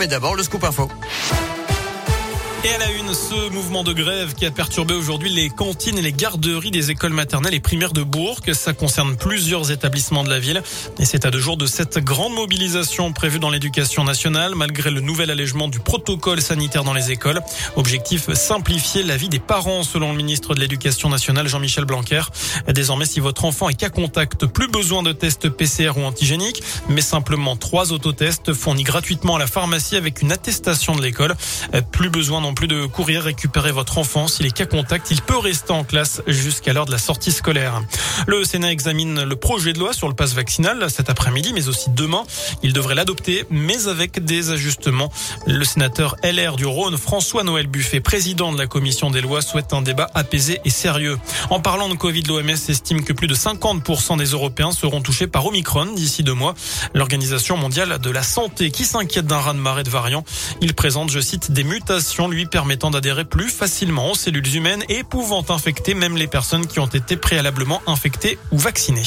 mais d'abord le scoop info. Et à la une, ce mouvement de grève qui a perturbé aujourd'hui les cantines et les garderies des écoles maternelles et primaires de Bourg. Ça concerne plusieurs établissements de la ville. Et c'est à deux jours de cette grande mobilisation prévue dans l'éducation nationale, malgré le nouvel allègement du protocole sanitaire dans les écoles. Objectif, simplifier la vie des parents, selon le ministre de l'Éducation nationale, Jean-Michel Blanquer. Désormais, si votre enfant est cas contact, plus besoin de tests PCR ou antigéniques, mais simplement trois autotests fournis gratuitement à la pharmacie avec une attestation de l'école. Plus besoin non plus de courir récupérer votre enfant. S'il est cas contact, il peut rester en classe jusqu'à l'heure de la sortie scolaire. Le Sénat examine le projet de loi sur le passe vaccinal cet après-midi, mais aussi demain. Il devrait l'adopter, mais avec des ajustements. Le sénateur LR du Rhône, François-Noël Buffet, président de la commission des lois, souhaite un débat apaisé et sérieux. En parlant de Covid, l'OMS estime que plus de 50% des Européens seront touchés par Omicron d'ici deux mois. L'Organisation mondiale de la santé qui s'inquiète d'un raz-de-marée de variants. Il présente, je cite, des mutations permettant d'adhérer plus facilement aux cellules humaines et pouvant infecter même les personnes qui ont été préalablement infectées ou vaccinées.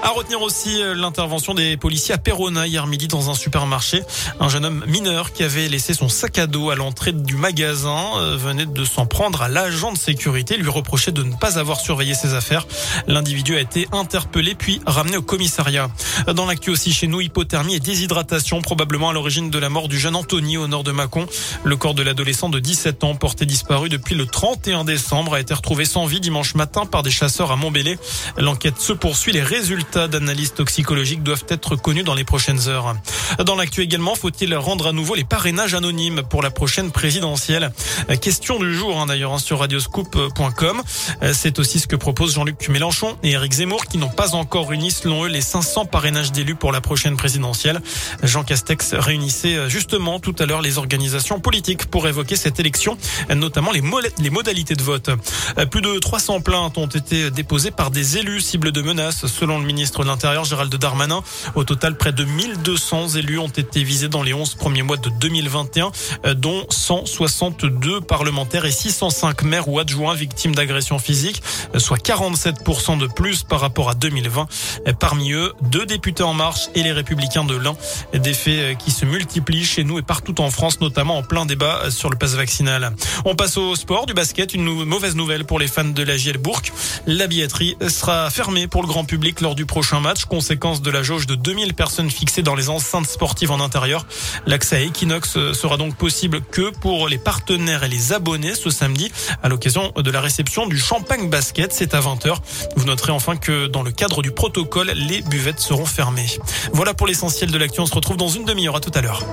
À retenir aussi euh, l'intervention des policiers à Perona hier midi dans un supermarché. Un jeune homme mineur qui avait laissé son sac à dos à l'entrée du magasin euh, venait de s'en prendre à l'agent de sécurité, lui reprochait de ne pas avoir surveillé ses affaires. L'individu a été interpellé puis ramené au commissariat. Dans l'actu aussi chez nous, hypothermie et déshydratation probablement à l'origine de la mort du jeune Anthony au nord de Mâcon. Le corps de l'adolescent de 17 ans porté disparu depuis le 31 décembre a été retrouvé sans vie dimanche matin par des chasseurs à Montbéliard. L'enquête se poursuit. Les résultats résultats d'analyse toxicologique doivent être connus dans les prochaines heures. Dans l'actu également, faut-il rendre à nouveau les parrainages anonymes pour la prochaine présidentielle? Question du jour hein, d'ailleurs hein, sur radioscoop.com. C'est aussi ce que proposent Jean-Luc Mélenchon et Éric Zemmour qui n'ont pas encore réuni selon eux les 500 parrainages d'élus pour la prochaine présidentielle. Jean Castex réunissait justement tout à l'heure les organisations politiques pour évoquer cette élection, notamment les, les modalités de vote. Plus de 300 plaintes ont été déposées par des élus cibles de menaces selon le ministre de l'Intérieur Gérald Darmanin. Au total, près de 1200 élus ont été visés dans les 11 premiers mois de 2021, euh, dont 162 parlementaires et 605 maires ou adjoints victimes d'agressions physiques, euh, soit 47% de plus par rapport à 2020. Euh, parmi eux, deux députés en marche et les républicains de l'Ain. Des faits qui se multiplient chez nous et partout en France, notamment en plein débat sur le passe vaccinal. On passe au sport, du basket. Une mauvaise nouvelle pour les fans de la JL Bourg. La billetterie sera fermée pour le grand public lors du prochain match, conséquence de la jauge de 2000 personnes fixées dans les enceintes sportives en intérieur. L'accès à Equinox sera donc possible que pour les partenaires et les abonnés ce samedi à l'occasion de la réception du Champagne Basket. C'est à 20h. Vous noterez enfin que dans le cadre du protocole, les buvettes seront fermées. Voilà pour l'essentiel de l'action. On se retrouve dans une demi-heure. À tout à l'heure.